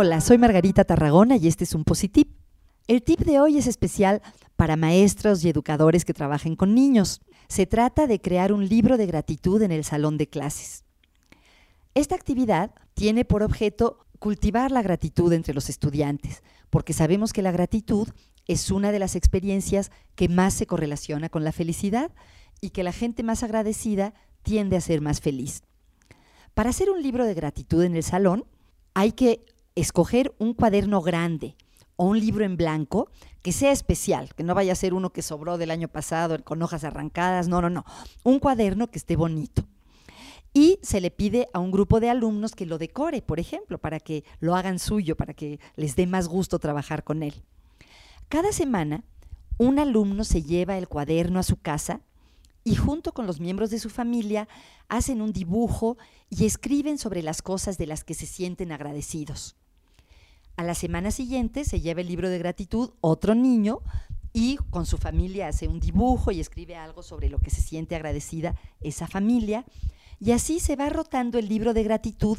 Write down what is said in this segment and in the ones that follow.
Hola, soy Margarita Tarragona y este es un Positip. El tip de hoy es especial para maestros y educadores que trabajen con niños. Se trata de crear un libro de gratitud en el salón de clases. Esta actividad tiene por objeto cultivar la gratitud entre los estudiantes, porque sabemos que la gratitud es una de las experiencias que más se correlaciona con la felicidad y que la gente más agradecida tiende a ser más feliz. Para hacer un libro de gratitud en el salón, hay que escoger un cuaderno grande o un libro en blanco que sea especial, que no vaya a ser uno que sobró del año pasado con hojas arrancadas, no, no, no, un cuaderno que esté bonito. Y se le pide a un grupo de alumnos que lo decore, por ejemplo, para que lo hagan suyo, para que les dé más gusto trabajar con él. Cada semana, un alumno se lleva el cuaderno a su casa y junto con los miembros de su familia hacen un dibujo y escriben sobre las cosas de las que se sienten agradecidos. A la semana siguiente se lleva el libro de gratitud otro niño y con su familia hace un dibujo y escribe algo sobre lo que se siente agradecida esa familia. Y así se va rotando el libro de gratitud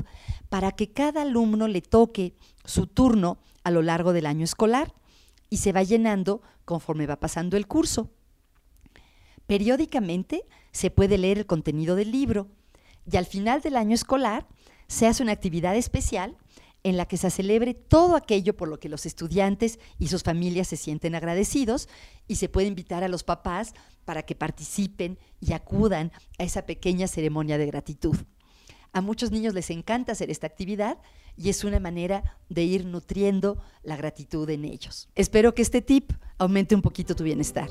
para que cada alumno le toque su turno a lo largo del año escolar y se va llenando conforme va pasando el curso. Periódicamente se puede leer el contenido del libro y al final del año escolar se hace una actividad especial en la que se celebre todo aquello por lo que los estudiantes y sus familias se sienten agradecidos y se puede invitar a los papás para que participen y acudan a esa pequeña ceremonia de gratitud. A muchos niños les encanta hacer esta actividad y es una manera de ir nutriendo la gratitud en ellos. Espero que este tip aumente un poquito tu bienestar.